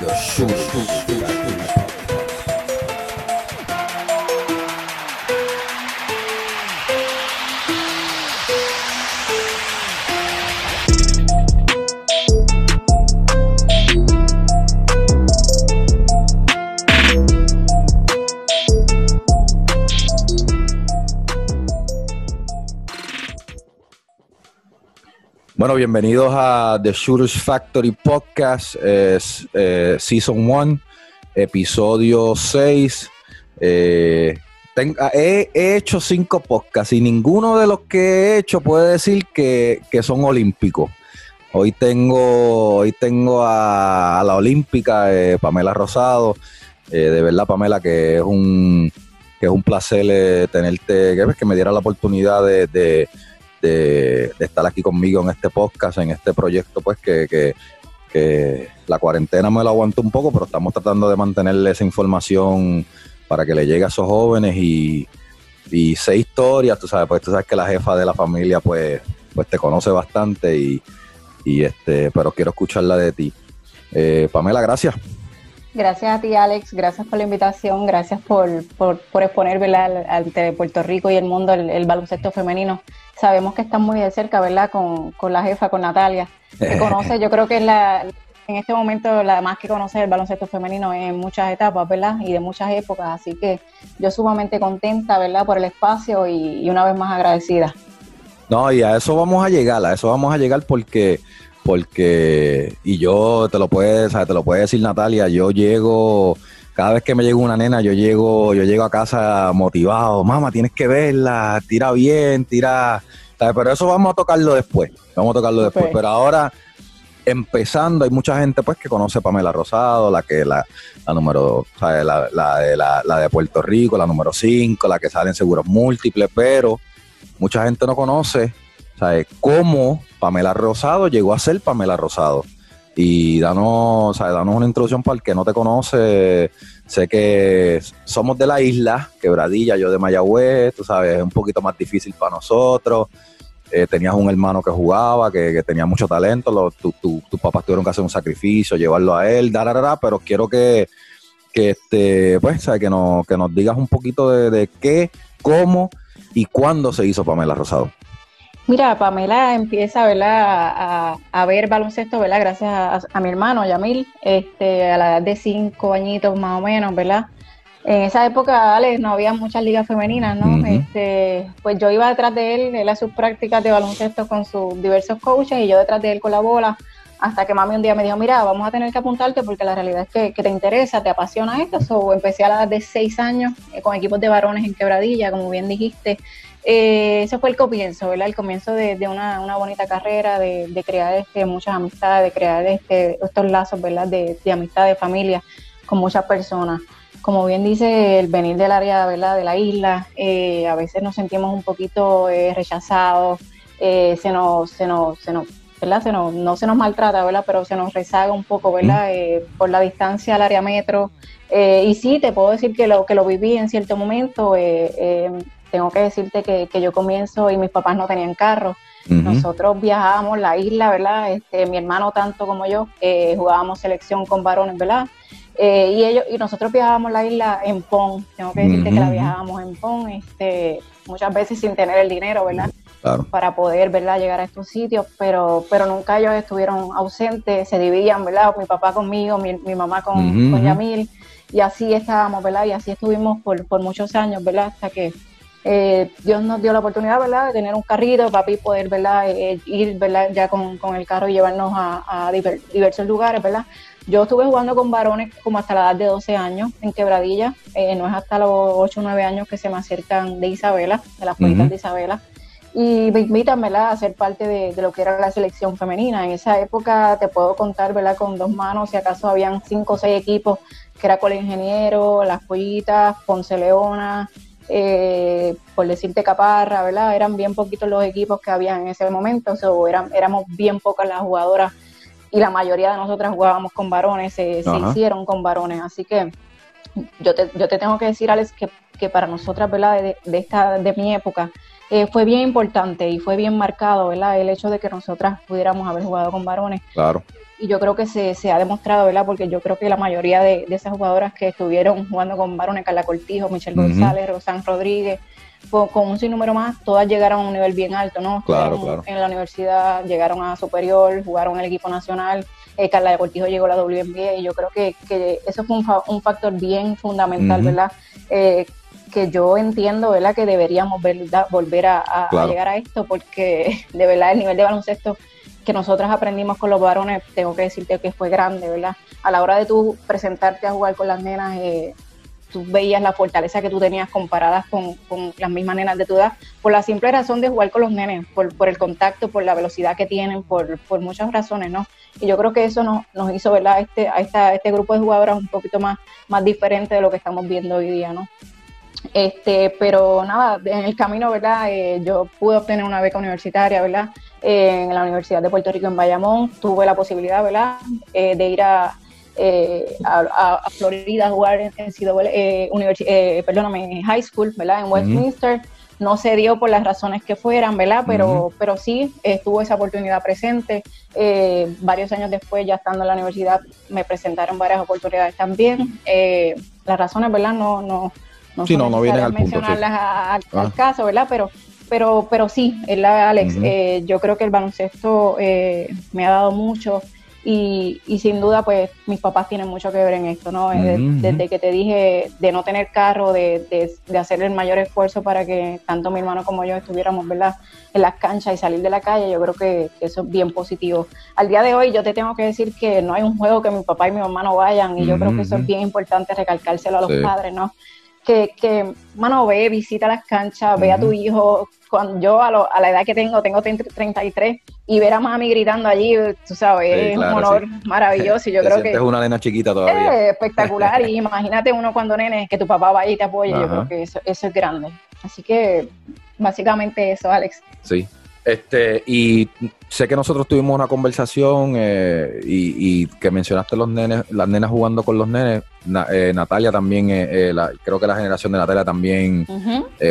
The Shooters Bueno, bienvenidos a The Shooters Factory Podcast, es, eh, Season 1, episodio 6. Eh, ah, he, he hecho cinco podcasts y ninguno de los que he hecho puede decir que, son olímpicos. Hoy tengo, hoy tengo a, la olímpica eh, Pamela Rosado. Eh, de verdad, Pamela, que es un, que es un placer eh, tenerte, que, que me diera la oportunidad de de, estar aquí conmigo en este podcast, en este proyecto, pues que, que- que la cuarentena me lo aguantó un poco, pero estamos tratando de mantenerle esa información para que le llegue a esos jóvenes y, y sé historias, tú sabes, pues tú sabes que la jefa de la familia pues, pues te conoce bastante y, y este, pero quiero escucharla de ti. Eh, Pamela, gracias. Gracias a ti, Alex. Gracias por la invitación. Gracias por, por, por exponer ¿verdad? al- ante Puerto Rico y el mundo el, el baloncesto femenino. Sabemos que estás muy de cerca, ¿verdad? Con, con la jefa, con Natalia. Que conoce, yo creo que es la, en este momento la más que conoce el baloncesto femenino en muchas etapas, ¿verdad? Y de muchas épocas. Así que yo sumamente contenta, ¿verdad? Por el espacio y, y una vez más agradecida. No, y a eso vamos a llegar, a eso vamos a llegar porque, porque, y yo te lo puede, ¿sabes? te lo puede decir Natalia, yo llego, cada vez que me llega una nena, yo llego, yo llego a casa motivado, mamá, tienes que verla, tira bien, tira, ¿sabes? pero eso vamos a tocarlo después, vamos a tocarlo después, pero ahora empezando, hay mucha gente pues que conoce Pamela Rosado, la que la, la número, ¿sabes? La, la de, la, la de Puerto Rico, la número 5, la que sale en seguros múltiples, pero mucha gente no conoce ¿sabes? cómo Pamela Rosado llegó a ser Pamela Rosado. Y danos, danos una introducción para el que no te conoce. Sé que somos de la isla, Quebradilla, yo de Mayagüez, tú sabes, es un poquito más difícil para nosotros. Eh, tenías un hermano que jugaba, que, que tenía mucho talento, lo- tu- tu- tus papás tuvieron que hacer un sacrificio, llevarlo a él, da, da, pero quiero que, que este, pues. Que, nos, que nos digas un poquito de, de qué, cómo y cuándo se hizo Pamela Rosado. Mira, Pamela empieza, ¿verdad? A, a ver baloncesto, ¿verdad? Gracias a, a mi hermano, Yamil, este, a la edad de cinco añitos más o menos, ¿verdad? En esa época, Alex, no había muchas ligas femeninas, ¿no? Este, pues yo iba detrás de él, él a sus prácticas de baloncesto con sus diversos coaches y yo detrás de él con la bola, hasta que mami un día me dijo, mira, vamos a tener que apuntarte porque la realidad es que, que te interesa, te apasiona esto. So, empecé a la edad de seis años eh, con equipos de varones en Quebradilla, como bien dijiste. Eh, ese fue el comienzo, ¿verdad? El comienzo de, de una, una bonita carrera, de, de crear este, muchas amistades, de crear este, estos lazos, ¿verdad? De, de amistad, de familia con muchas personas. Como bien dice, el venir del área, ¿verdad? De la isla, eh, a veces nos sentimos un poquito eh, rechazados, eh, se nos, se nos, se nos, ¿verdad? Se nos, no se nos maltrata, ¿verdad? Pero se nos rezaga un poco, ¿verdad? Por la distancia al área metro. Eh, y sí, te puedo decir que lo, que lo viví en cierto momento. eh, eh, tengo que decirte que, que yo comienzo y mis papás no tenían carro. Nosotros viajábamos la isla, ¿verdad? Este, mi hermano tanto como yo eh, jugábamos selección con varones, ¿verdad? Eh, y ellos y nosotros viajábamos la isla en PON. Tengo que decirte que la viajábamos en PON, este, muchas veces sin tener el dinero, ¿verdad? Claro. para poder ¿verdad? llegar a estos sitios, pero, pero nunca ellos estuvieron ausentes, se dividían, ¿verdad? Mi papá conmigo, mi, mi mamá con, con. Yamil, y así estábamos, ¿verdad? Y así estuvimos por, por muchos años, ¿verdad? Hasta que eh, Dios nos dio la oportunidad, ¿verdad? De tener un carrito, papi poder, ¿verdad? Eh, ir, ¿verdad? Ya con, con el carro y llevarnos a, a diver- diversos lugares, ¿verdad? Yo estuve jugando con varones como hasta la edad de 12 años en Quebradilla, eh, no es hasta los 8 o 9 años que se me acercan de Isabela, de las puertas de Isabela y me invitan, ¿verdad?, a ser parte de, de lo que era la selección femenina. En esa época te puedo contar, ¿verdad?, con dos manos, si acaso habían cinco o seis equipos, que era Cole Ingeniero, Las Pollitas, Ponce Leona, eh, por decirte Caparra, ¿verdad? Eran bien poquitos los equipos que había en ese momento, so, eran, éramos bien pocas las jugadoras y la mayoría de nosotras jugábamos con varones, se, se hicieron con varones, así que yo te, yo te tengo que decir, Alex, que, que para nosotras, ¿verdad? De, de esta, de mi época, eh, fue bien importante y fue bien marcado, ¿verdad? El hecho de que nosotras pudiéramos haber jugado con varones. Claro. Y yo creo que se, se, ha demostrado, ¿verdad? Porque yo creo que la mayoría de, de esas jugadoras que estuvieron jugando con varones, Carla Cortijo, Michelle González, Rosán Rodríguez, con, un sinnúmero más, todas llegaron a un nivel bien alto, ¿no? Claro, claro. En la universidad, llegaron a superior, jugaron en el equipo nacional, eh, Carla de Cortijo llegó a la WNBA y yo creo que, que eso fue un, un factor bien fundamental, ¿verdad? Eh, que yo entiendo, ¿verdad? Que deberíamos volver a, llegar a esto porque de verdad el nivel de baloncesto que nosotras aprendimos con los varones, tengo que decirte que fue grande, ¿verdad? A la hora de tú presentarte a jugar con las nenas, eh, tú veías la fortaleza que tú tenías comparadas con, las mismas nenas de tu edad, por la simple razón de jugar con los nenes, por, por el contacto, por la velocidad que tienen, por, por muchas razones, ¿no? Y yo creo que eso nos, nos hizo, ¿verdad? Este, a esta, este grupo de jugadoras un poquito más, más diferente de lo que estamos viendo hoy día, ¿no? Este, pero nada, en el camino, ¿verdad? Eh, yo pude obtener una beca universitaria, ¿verdad? Eh, en la Universidad de Puerto Rico en Bayamón. Tuve la posibilidad, ¿verdad? Eh, de ir a, eh, a, Florida a jugar en, en perdóname, high school, ¿verdad? En Westminster. No se dio por las razones que fueran, ¿verdad? Pero, pero sí estuvo esa oportunidad presente. varios años después, ya estando en la universidad, me presentaron varias oportunidades también. las razones, ¿verdad? No, no, no, sí, no, no vienen al punto. mencionarlas al ah. caso, ¿verdad? Pero, pero, pero sí, Alex, eh, yo creo que el baloncesto eh, me ha dado mucho y, y, sin duda, pues mis papás tienen mucho que ver en esto, ¿no? Eh, desde que te dije de no tener carro, de, de, hacer el mayor esfuerzo para que tanto mi hermano como yo estuviéramos, ¿verdad? En las canchas y salir de la calle, yo creo que, eso es bien positivo. Al día de hoy, yo te tengo que decir que no hay un juego que mi papá y mi mamá no vayan y yo creo que eso es bien importante recalcárselo a los padres, ¿no? Que, que, mano, ve, visita las canchas, ve a tu hijo. Cuando yo a, a, la edad que tengo, tengo 33, y ver a mami gritando allí, tú sabes, es un honor maravilloso. Y yo creo que es una nena chiquita todavía. Es espectacular. y imagínate uno cuando nene, que tu papá vaya y te apoye, yo creo que eso, eso es grande. Así que básicamente eso, Alex. Sí, este, y sé que nosotros tuvimos una conversación eh, y, que mencionaste los nenes, las nenas jugando con los nenes. Eh, Natalia también, eh, creo que la generación de Natalia también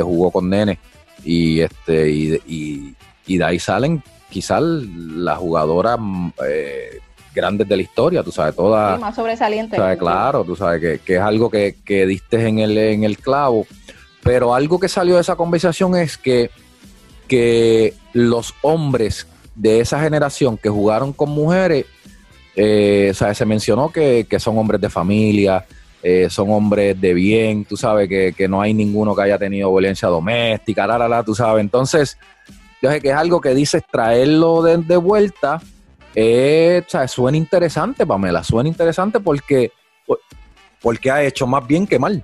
jugó con nenes. Y este, y, de ahí salen quizás las jugadoras grandes de la historia, tú sabes, todas. más sobresalientes. claro, tú sabes que, es algo que, que diste en el, en el clavo. Pero algo que salió de esa conversación es que que los hombres de esa generación que jugaron con mujeres, eh, se mencionó que, son hombres de familia, eh, son hombres de bien, tú sabes, que, no hay ninguno que haya tenido violencia doméstica, la, la, la, tú sabes. Entonces, yo sé que es algo que dices traerlo de, vuelta, eh, o sea, suena interesante, Pamela, suena interesante porque, porque ha hecho más bien que mal.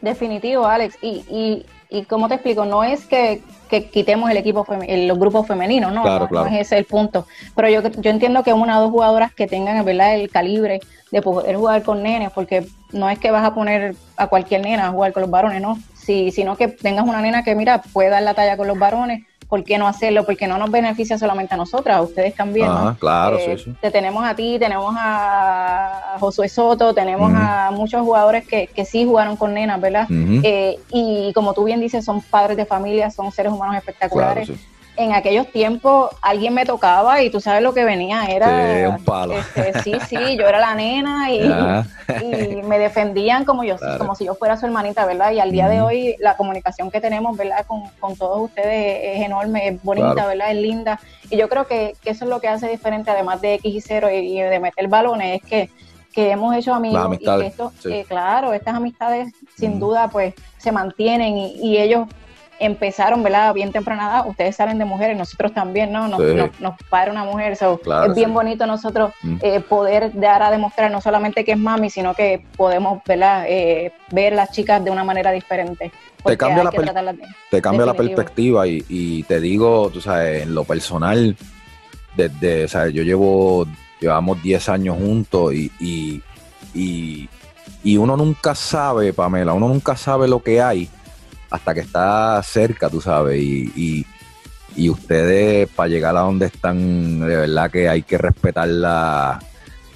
Definitivo, Alex. Y, y, y como te explico, no es que que quitemos el equipo los grupos femeninos, ¿no? Claro, es ese el punto. Pero yo, yo entiendo que una o dos jugadoras que tengan ¿verdad? el calibre de poder jugar con nenes, porque no es que vas a poner a cualquier nena a jugar con los varones, ¿no? Si, sino que tengas una nena que, mira, puede dar la talla con los varones, ¿por qué no hacerlo? Porque no nos beneficia solamente a nosotras, a ustedes también. Ah, claro, eh, sí, Te tenemos a ti, tenemos a Josué Soto, tenemos a muchos jugadores que, que, sí jugaron con nenas, ¿verdad? Eh, y como tú bien dices, son padres de familia, son seres humanos espectarios en aquellos tiempos alguien me tocaba y tú sabes lo que venía, era... Sí, un palo. Este, sí, sí, yo era la nena y, me defendían como yo como si yo fuera su hermanita, ¿verdad? Y al día de hoy la comunicación que tenemos, ¿verdad? Con, todos ustedes es enorme, es bonita, ¿verdad? Es linda. Y yo creo que, eso es lo que hace diferente, además de X y cero y, de meter balones, es que que hemos hecho amigos y que esto, eh, claro, estas amistades sin duda pues se mantienen y ellos empezaron, ¿verdad? Bien temprana ustedes salen de mujeres, nosotros también, ¿no? Nos, nos, para una mujer, es bien bonito nosotros mm. eh, poder dar a demostrar no solamente que es mami, sino que podemos, ¿verdad? Eh, ver las chicas de una manera diferente. Te cambia, la, te cambia la perspectiva y, te digo, tú sabes, en lo personal, desde, o sea, yo llevo, llevamos 10 años juntos y, y, y, y uno nunca sabe, Pamela, uno nunca sabe lo que hay hasta que está cerca, tú sabes, y, ustedes para llegar a donde están, de verdad que hay que respetarla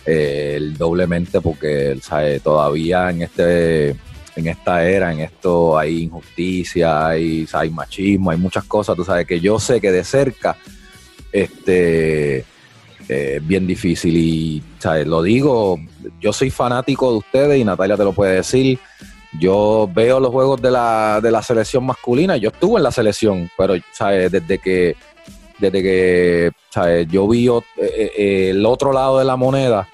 eh, doblemente porque ¿sabe? todavía en este en esta era, en esto hay injusticia, hay, hay machismo, hay muchas cosas, tú sabes, que yo sé que de cerca, este, eh, bien difícil y ¿sabes? lo digo, yo soy fanático de ustedes y Natalia te lo puede decir. Yo veo los juegos de la, de la selección masculina, yo estuve en la selección, pero ¿sabes? desde que desde que ¿sabes? yo vi eh, eh, el otro lado de la moneda,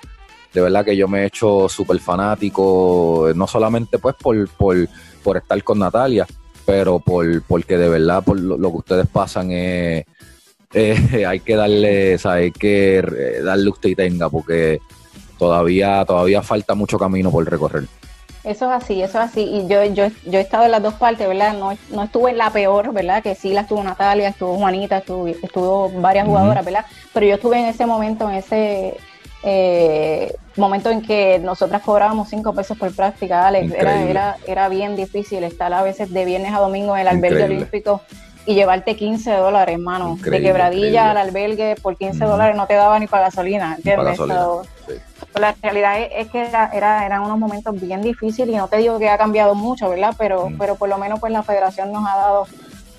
de verdad que yo me he hecho súper fanático, no solamente pues por, por, por, estar con Natalia, pero por porque de verdad por lo, que ustedes pasan es, hay que darle, hay que darle usted y tenga, porque todavía, todavía falta mucho camino por recorrer. Eso es así, eso es así. Y yo, yo, yo he estado en las dos partes, ¿verdad? No, no estuve en la peor, ¿verdad? Que sí la estuvo Natalia, estuvo Juanita, estuvo, estuvo varias jugadoras, ¿verdad? Pero yo estuve en ese momento, en ese eh, momento en que nosotras cobrábamos cinco pesos por práctica, Alex. Era, era, era bien difícil estar a veces de viernes a domingo en el albergue olímpico y llevarte 15 dólares, hermano. de quebradilla al albergue por 15 dólares no te daba ni para gasolina, ¿entiendes? La realidad es, que era, eran unos momentos bien difíciles y no te digo que ha cambiado mucho, ¿verdad? Pero, pero por lo menos pues la federación nos ha dado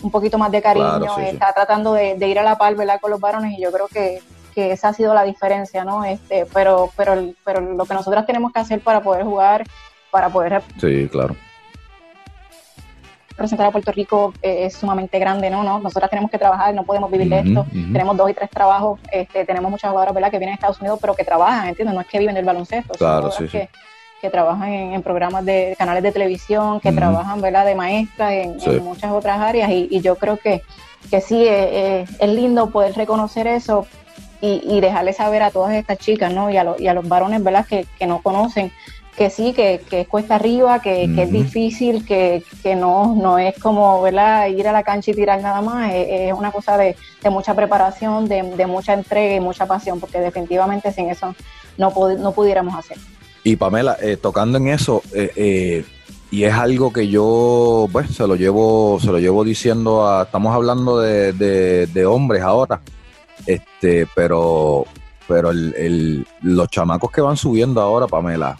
un poquito más de cariño, está tratando de, ir a la par, ¿verdad? Con los varones y yo creo que, que esa ha sido la diferencia, ¿no? Este, pero, pero, pero lo que nosotras tenemos que hacer para poder jugar, para poder... Sí, claro representar a Puerto Rico eh, es sumamente grande, ¿no? ¿no? Nosotras tenemos que trabajar, no podemos vivir de esto. Tenemos dos y tres trabajos, este, tenemos muchas jugadoras, ¿verdad?, que vienen a Estados Unidos, pero que trabajan, ¿entiendes? No es que viven del baloncesto. Claro, sí, que, que trabajan en, programas de canales de televisión, que trabajan, ¿verdad?, de maestras en, muchas otras áreas. Y, yo creo que, que sí, eh, eh, es lindo poder reconocer eso y, y dejarle saber a todas estas chicas, ¿no? Y a, y a los varones, ¿verdad?, que, que no conocen que sí, que, que es cuesta arriba, que, es difícil, que, no, no es como ¿verdad? ir a la cancha y tirar nada más, es, una cosa de, mucha preparación, de, mucha entrega y mucha pasión, porque definitivamente sin eso no, no pudiéramos hacer. Y Pamela, eh, tocando en eso, eh, eh, y es algo que yo, pues, se lo llevo, se lo llevo diciendo a, estamos hablando de, de, hombres ahora, este, pero, pero el, los chamacos que van subiendo ahora, Pamela,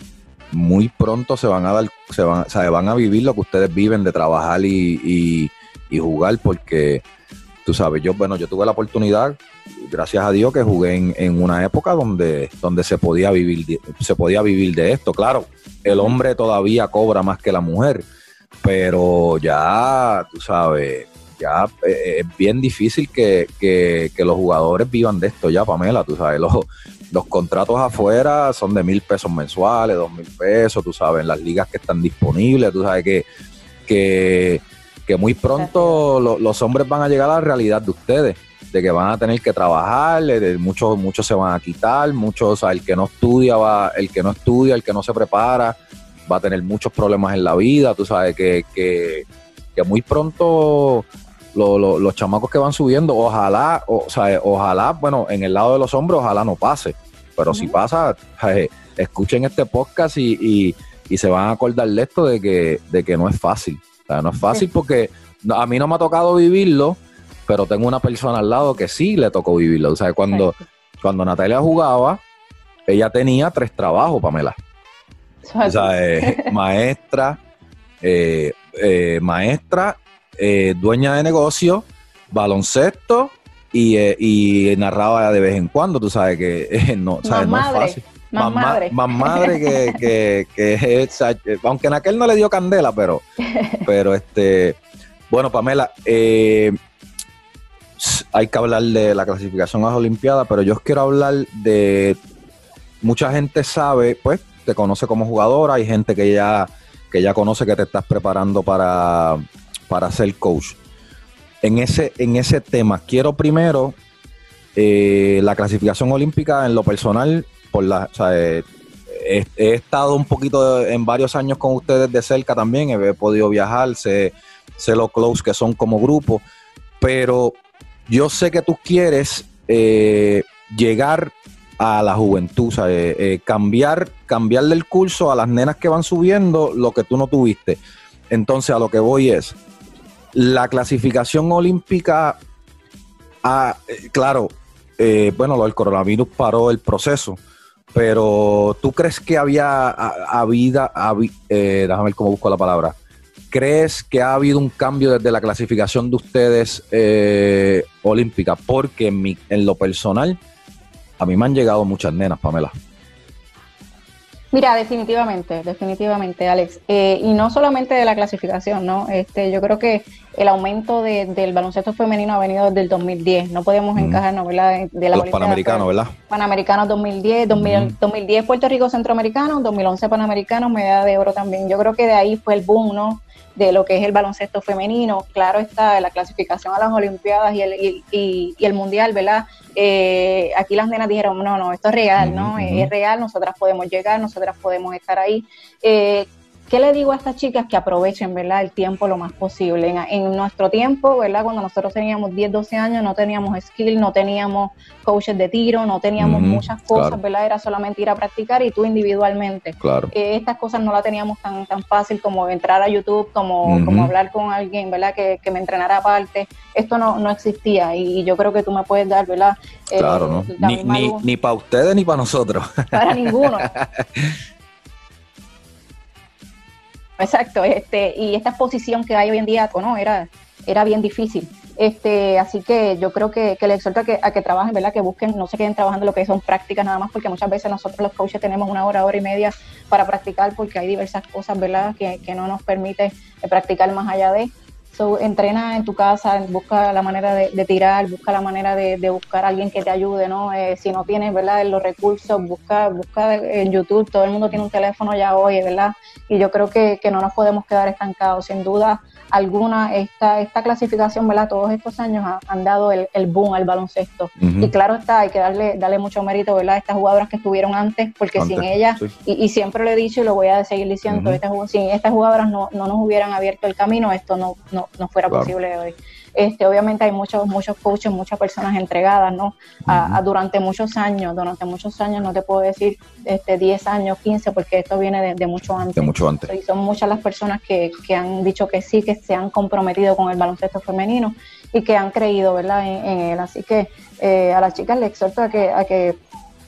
muy pronto se van a dar, se van, o sea, van a vivir lo que ustedes viven de trabajar y, jugar, porque tú sabes, yo, bueno, yo tuve la oportunidad, gracias a Dios, que jugué en, una época donde, donde se podía vivir, de, se podía vivir de esto. Claro, el hombre todavía cobra más que la mujer, pero ya, tú sabes, ya eh, es bien difícil que, que, que, los jugadores vivan de esto ya, Pamela, tú sabes, los, los contratos afuera son de mil pesos mensuales, dos mil pesos, tú sabes, las ligas que están disponibles, tú sabes que, que, muy pronto los hombres van a llegar a la realidad de ustedes, de que van a tener que trabajar, muchos, muchos se van a quitar, muchos, o sea, el que no estudia va, el que no estudia, el que no se prepara, va a tener muchos problemas en la vida, tú sabes que, que, que muy pronto los chamacos que van subiendo, ojalá, o, sea, ojalá, bueno, en el lado de los hombres, ojalá no pase. Pero si pasa, escuchen este podcast y, se van a acordar de esto de que, de que no es fácil. O sea, no es fácil porque a mí no me ha tocado vivirlo, pero tengo una persona al lado que sí le tocó vivirlo. O sea, cuando, cuando Natalia jugaba, ella tenía tres trabajos, Pamela. O sea, eh, maestra, eh, eh, maestra eh, dueña de negocio, baloncesto y, eh, y, narraba de vez en cuando, tú sabes que eh, no, ¿sabes? no es fácil. Más, madre. Más madre que, que, que es, aunque en aquel no le dio candela, pero, pero este, bueno, Pamela, hay que hablar de la clasificación a las Olimpiadas, pero yo quiero hablar de, mucha gente sabe, pues, te conoce como jugadora, hay gente que ya, que ya conoce que te estás preparando para, para ser coach. En ese, en ese tema, quiero primero eh, la clasificación olímpica en lo personal, por la, he, estado un poquito en varios años con ustedes de cerca también, he, podido viajar, sé, sé lo close que son como grupo, pero yo sé que tú quieres eh, llegar a la juventud, eh, cambiar, cambiarle el curso a las nenas que van subiendo lo que tú no tuviste. Entonces a lo que voy es, la clasificación olímpica, ah, eh, claro, eh, bueno, lo del coronavirus paró el proceso, pero ¿tú crees que había habido, eh, déjame ver cómo busco la palabra, ¿crees que ha habido un cambio desde la clasificación de ustedes olímpica? Porque en, mi, en lo personal, a mí me han llegado muchas nenas, Pamela. Mira, definitivamente, definitivamente, Alex. Eh, y no solamente de la clasificación, ¿no? Este, yo creo que el aumento del baloncesto femenino ha venido desde el 2010. No podemos encajarnos, ¿verdad? De, la Los Panamericanos, ¿verdad? Panamericanos 2010, 2010 Puerto Rico Centroamericano, 2011 Panamericanos, medalla de oro también. Yo creo que de ahí fue el boom, ¿no? De lo que es el baloncesto femenino. Claro está, la clasificación a las Olimpiadas y el, y, el Mundial, ¿verdad? Eh, aquí las nenas dijeron, no, no, esto es real, ¿no? Es real, nosotras podemos llegar, nosotras podemos estar ahí. Eh, ¿Qué le digo a estas chicas? Que aprovechen, ¿verdad? El tiempo lo más posible. En, nuestro tiempo, ¿verdad? Cuando nosotros teníamos 10, 12 años, no teníamos skill, no teníamos coaches de tiro, no teníamos muchas cosas, ¿verdad? Era solamente ir a practicar y tú individualmente. Claro. Eh, estas cosas no las teníamos tan, tan fácil como entrar a YouTube, como, como hablar con alguien, ¿verdad? Que, que me entrenara aparte. Esto no, no existía y, yo creo que tú me puedes dar, ¿verdad? Eh, claro, ¿no? Ni, ni, ni para ustedes ni para nosotros. Para ninguno. Exacto, este, y esta exposición que hay hoy en día, no, era, era bien difícil. Este, así que yo creo que, que les exhorto a que, a que trabajen, ¿verdad? Que busquen, no se queden trabajando lo que son prácticas nada más, porque muchas veces nosotros los coaches tenemos una hora, hora y media para practicar, porque hay diversas cosas, ¿verdad? Que, que no nos permite practicar más allá de entrena en tu casa, busca la manera de, tirar, busca la manera de, buscar a alguien que te ayude, ¿no? Eh, si no tienes, ¿verdad? Los recursos, busca, busca en YouTube, todo el mundo tiene un teléfono ya hoy, ¿verdad? Y yo creo que, que no nos podemos quedar estancados. Sin duda, alguna, esta, esta clasificación, ¿verdad? Todos estos años han dado el, el, boom al baloncesto. Y claro está, hay que darle, darle mucho mérito, ¿verdad? A estas jugadoras que estuvieron antes, porque sin ellas, y, siempre lo he dicho y lo voy a seguir diciendo, sin estas jugadoras no, no nos hubieran abierto el camino, esto no, no, no fuera posible hoy. Este, obviamente hay muchos, muchos coaches, muchas personas entregadas, ¿no? A, durante muchos años, durante muchos años, no te puedo decir este, 10 años, 15, porque esto viene de, mucho antes. De mucho antes. Y son muchas las personas que, que, han dicho que sí, que se han comprometido con el baloncesto femenino y que han creído, ¿verdad?, en, él. Así que eh, a las chicas les exhorto a que, a que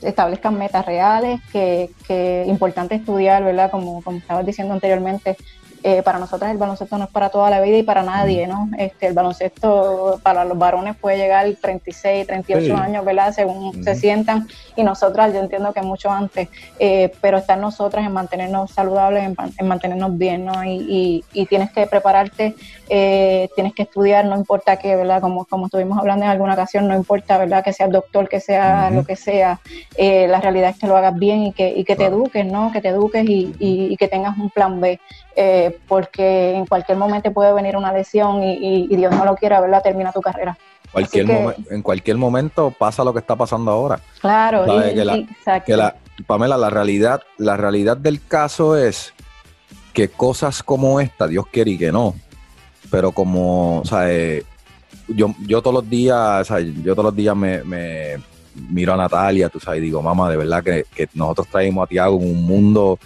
establezcan metas reales, que, que importante estudiar, ¿verdad? Como, como estabas diciendo anteriormente, eh, para nosotras el baloncesto no es para toda la vida y para nadie, ¿no? Este, el baloncesto para los varones puede llegar 36, 38 años, ¿verdad? Según se sientan y nosotras, yo entiendo que mucho antes, eh, pero está en nosotras en mantenernos saludables, en, mantenernos bien, ¿no? Y, y, tienes que prepararte, eh, tienes que estudiar, no importa qué, ¿verdad? Como, como estuvimos hablando en alguna ocasión, no importa, ¿verdad? Que seas doctor, que sea lo que sea, la realidad es que lo hagas bien y que, y que te eduques, ¿no? Que te eduques y, y, que tengas un plan B. Eh, porque en cualquier momento puede venir una lesión y, Dios no lo quiera, ¿verdad? Termina tu carrera. Cualquier en cualquier momento pasa lo que está pasando ahora. Claro, que la, Pamela, la realidad, la realidad del caso es que cosas como esta, Dios quiere y que no, pero como, o sea, eh, yo, yo todos los días, o yo todos los días me, miro a Natalia, tú sabes, y digo, mamá, de verdad que, que nosotros traemos a Tiago en un mundo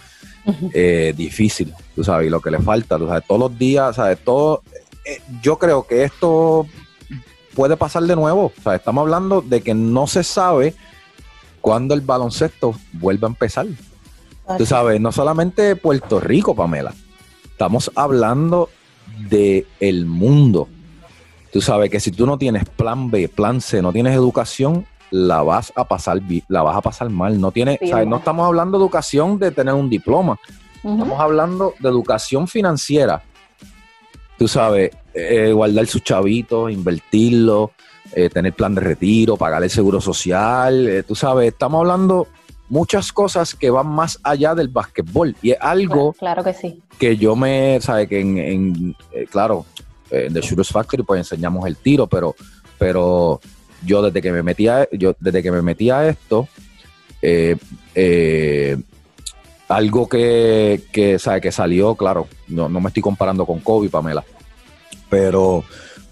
eh, difícil, tú sabes, y lo que le falta, tú sabes, todos los días, sabes, todo, eh, yo creo que esto puede pasar de nuevo, o sea, estamos hablando de que no se sabe cuándo el baloncesto vuelve a empezar. Tú sabes, no solamente Puerto Rico, Pamela, estamos hablando de el mundo. Tú sabes que si tú no tienes plan B, plan C, no tienes educación, la vas a pasar la vas a pasar mal. No tiene, no estamos hablando de educación de tener un diploma. Estamos hablando de educación financiera. Tú sabes, eh, guardar sus chavitos, invertirlo, eh, tener plan de retiro, pagar el seguro social. Eh, tú sabes, estamos hablando muchas cosas que van más allá del básquetbol. Y es algo claro, que sí. Que yo me, sabe que en, claro, en The Shooters Factory pues enseñamos el tiro, pero, pero yo desde que me metí a, yo, desde que me metí a esto, eh, eh, algo que, que, sabe, que salió, claro, no, me estoy comparando con Kobe, Pamela, pero,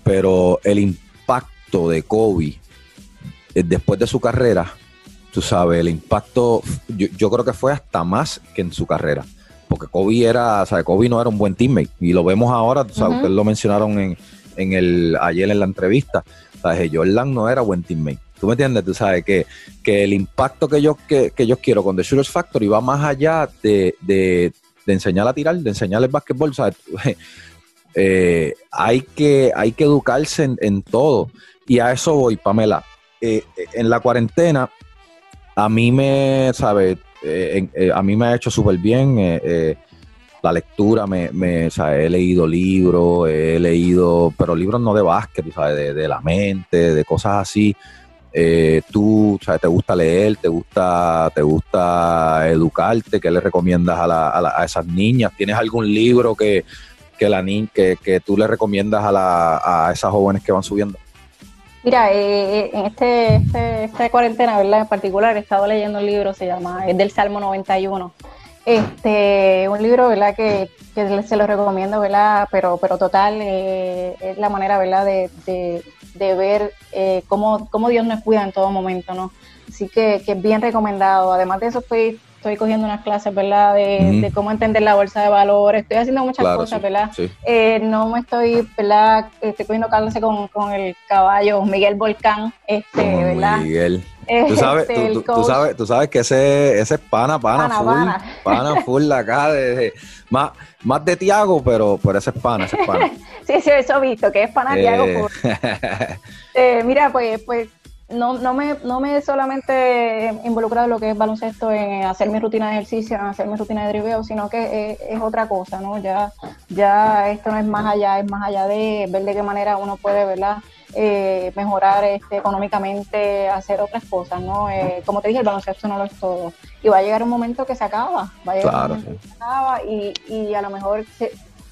pero el impacto de Kobe eh, después de su carrera, tú sabes, el impacto, yo, creo que fue hasta más que en su carrera. Porque Kobe era, sabe, Kobe no era un buen teammate. Y lo vemos ahora, ustedes lo mencionaron en, en el, ayer en la entrevista. ¿Sabes? Jordan no era buen teammate. ¿Tú me entiendes? Tú sabes que, que el impacto que yo, que, yo quiero con The Shooters Factory va más allá de, de, enseñar a tirar, de enseñar el básquetbol. ¿sabes? Eh, hay, que, hay que educarse en, todo. Y a eso voy, Pamela. Eh, en la cuarentena, a mí me, ¿sabes? Eh, eh, a mí me ha hecho súper bien eh, la lectura, me, me he leído libros, he leído, pero libros no de básquet, ¿sabes? De, la mente, de cosas así. tú, ¿sabes? ¿Te gusta leer? ¿Te gusta, te gusta educarte? ¿Qué le recomiendas a, a, esas niñas? ¿Tienes algún libro que, que, la, que, que tú le recomiendas a, la, a esas jóvenes que van subiendo? Mira, eh, eh, en este, este, esta cuarentena, ¿verdad? En particular, he estado leyendo un libro, se llama, es del Salmo 91. Este, un libro, ¿verdad? Que, que se lo recomiendo, ¿verdad? Pero, pero total, eh, es la manera, ¿verdad? De, de, ver cómo, cómo Dios nos cuida en todo momento, ¿no? Así que, que es bien recomendado. Además de eso, estoy estoy cogiendo unas clases, ¿verdad? De, cómo entender la bolsa de valores, estoy haciendo muchas cosas, ¿verdad? Eh, no me estoy, ¿verdad? Estoy cogiendo clases con, con el caballo Miguel Volcán, este, ¿verdad? Miguel. Tú sabes, tú, tú, sabes, tú sabes que ese, ese es pana, pana, full, pana. full acá, de, más, más de Tiago, pero, pero ese es pana, ese es pana. sí, sí, eso he visto, que es pana Tiago. Eh. eh, mira, pues, pues no, no, me, no me solamente involucrado en lo que es baloncesto, en hacer mi rutina de ejercicio, en hacer mi rutina de driveo, sino que es, otra cosa, ¿no? Ya, ya esto no es más allá, es más allá de ver de qué manera uno puede, ¿verdad? Eh, mejorar este, económicamente, hacer otras cosas, ¿no? Eh, como te dije, el baloncesto no lo es todo. Y va a llegar un momento que se acaba, va a llegar un momento que se acaba y, y a lo mejor,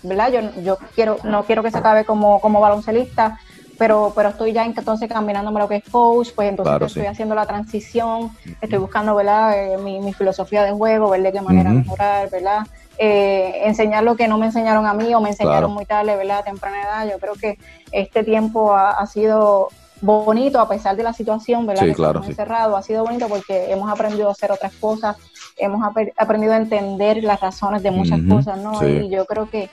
¿verdad? Yo, yo quiero, no quiero que se acabe como, como baloncelista, pero, pero estoy ya entonces caminándome lo que es coach, pues entonces estoy haciendo la transición, estoy buscando, ¿verdad? Eh, mi, filosofía de juego, ver de qué manera mejorar, ¿verdad? Eh, enseñar lo que no me enseñaron a mí o me enseñaron muy tarde, ¿verdad? A temprana edad. Yo creo que este tiempo ha, sido bonito a pesar de la situación, ¿verdad? Sí, claro, encerrado, ha sido bonito porque hemos aprendido a hacer otras cosas, hemos aprendido a entender las razones de muchas cosas, ¿no? Y yo creo que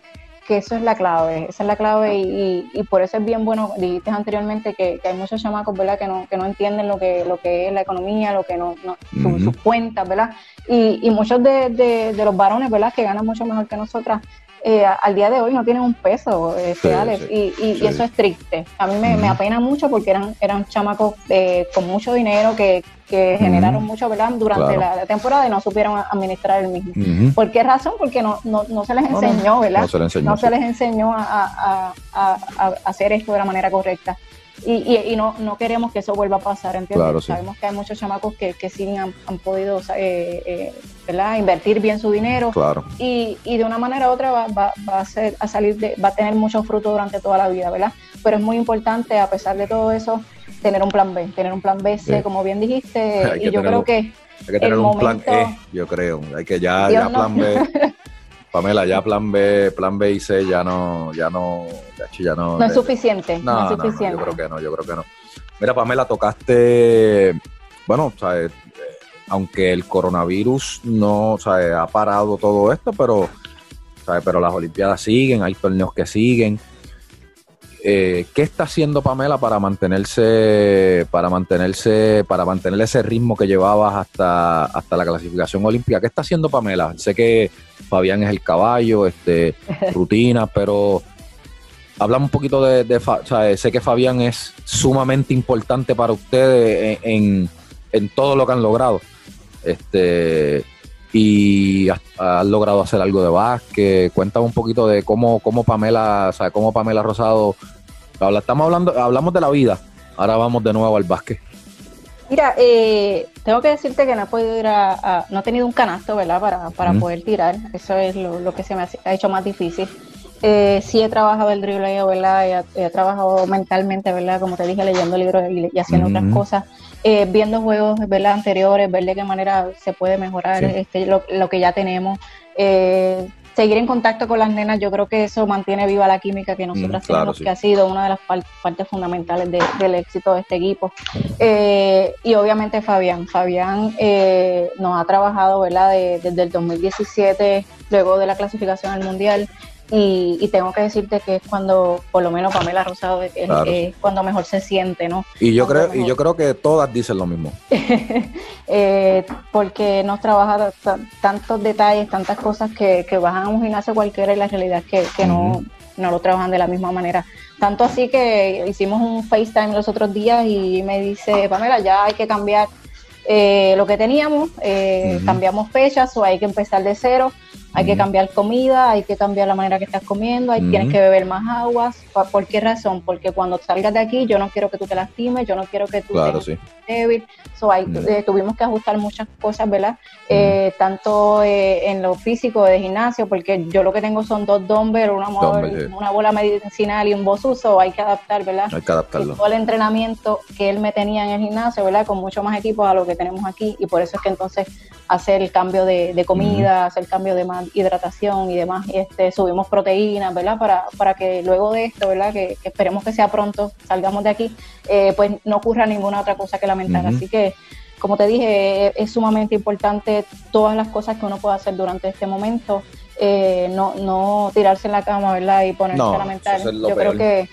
que eso es la clave, esa es la clave y, por eso es bien bueno, dijiste anteriormente que, hay muchos chamacos, ¿verdad? Que no, que no entienden lo que, lo que es la economía, lo que no, sus cuentas, ¿verdad? Y, muchos de, de, los varones, ¿verdad? Que ganan mucho mejor que nosotras, eh, al día de hoy no tienen un peso, este, y, y, eso es triste. A mí me, apena mucho porque eran, eran chamacos eh, con mucho dinero que, generaron mucho ¿verdad? durante la, temporada y no supieron administrar el mismo. ¿Por qué razón? Porque no, no, no se les enseñó, ¿verdad? No se les enseñó, no se les enseñó a, a hacer esto de la manera correcta y, y, no, no queremos que eso vuelva a pasar, ¿entiendes? Sabemos que hay muchos chamacos que, que sí han, podido eh, eh invertir bien su dinero. Y, y, de una manera u otra va, va, va, a, ser, a salir de, va a tener mucho fruto durante toda la vida, ¿verdad? Pero es muy importante, a pesar de todo eso, tener un plan B, tener un plan B, C, como bien dijiste, y yo creo que hay que tener un plan E, yo creo, hay que ya, ya plan B Pamela, ya plan B, plan B y C ya no, ya no, ya no. No es suficiente. No, es suficiente. yo creo que no, yo creo que no. Mira, Pamela, tocaste, bueno, ¿sabes? aunque el coronavirus no, ¿sabes? ha parado todo esto, pero, ¿sabes? pero las Olimpiadas siguen, hay torneos que siguen. Eh, ¿Qué está haciendo Pamela para mantenerse, para mantenerse, para mantener ese ritmo que llevabas hasta, hasta la clasificación olímpica? ¿Qué está haciendo Pamela? Sé que Fabián es el caballo, este, rutina, pero hablamos un poquito de, sé que Fabián es sumamente importante para ustedes en, todo lo que han logrado. Este, y has, logrado hacer algo de básquet. Cuéntame un poquito de cómo, cómo Pamela, o sea, cómo Pamela Rosado. estamos hablando, hablamos de la vida. Ahora vamos de nuevo al básquet. Mira, eh, tengo que decirte que no he podido ir a, no he tenido un canasto, ¿verdad? Para, para poder tirar. Eso es lo, que se me ha, hecho más difícil. Eh, sí he trabajado el dribleo, ¿verdad? He, trabajado mentalmente, ¿verdad? Como te dije, leyendo libros y, haciendo otras cosas. Eh, viendo juegos, ¿verdad? Anteriores, ver de qué manera se puede mejorar este, lo, lo, que ya tenemos. Eh, seguir en contacto con las nenas, yo creo que eso mantiene viva la química que nosotras tenemos, que ha sido una de las partes fundamentales del éxito de este equipo. Eh, y obviamente Fabián, Fabián eh, nos ha trabajado, ¿verdad? desde el 2017, luego de la clasificación al Mundial, y, tengo que decirte que es cuando, por lo menos Pamela Rosado, es, cuando mejor se siente, ¿no? Y yo creo, y yo creo que todas dicen lo mismo. eh, porque nos trabaja tantos detalles, tantas cosas que, que bajan a un gimnasio cualquiera y la realidad es que, no, no lo trabajan de la misma manera. Tanto así que hicimos un FaceTime los otros días y me dice, Pamela, ya hay que cambiar eh, lo que teníamos, eh, cambiamos fechas o hay que empezar de cero hay que cambiar comida, hay que cambiar la manera que estás comiendo, hay, tienes que beber más aguas. ¿Por qué razón? Porque cuando salgas de aquí, yo no quiero que tú te lastimes, yo no quiero que tú claro, débil. So, eh, tuvimos que ajustar muchas cosas, ¿verdad? Eh, tanto eh, en lo físico de gimnasio, porque yo lo que tengo son dos dumbbells, una, una bola medicinal y un bosuso, hay que adaptar, ¿verdad? Hay que adaptarlo. todo el entrenamiento que él me tenía en el gimnasio, ¿verdad? Con mucho más equipos a lo que tenemos aquí, y por eso es que entonces hacer el cambio de, comida, hacer el cambio de hidratación y demás, y este, subimos proteínas, ¿verdad? Para, para que luego de esto, ¿verdad? Que, esperemos que sea pronto, salgamos de aquí, eh, pues no ocurra ninguna otra cosa que lamentar. Así que, como te dije, es, sumamente importante todas las cosas que uno puede hacer durante este momento, eh, no, no tirarse en la cama, ¿verdad? Y ponerse a lamentar. Yo creo que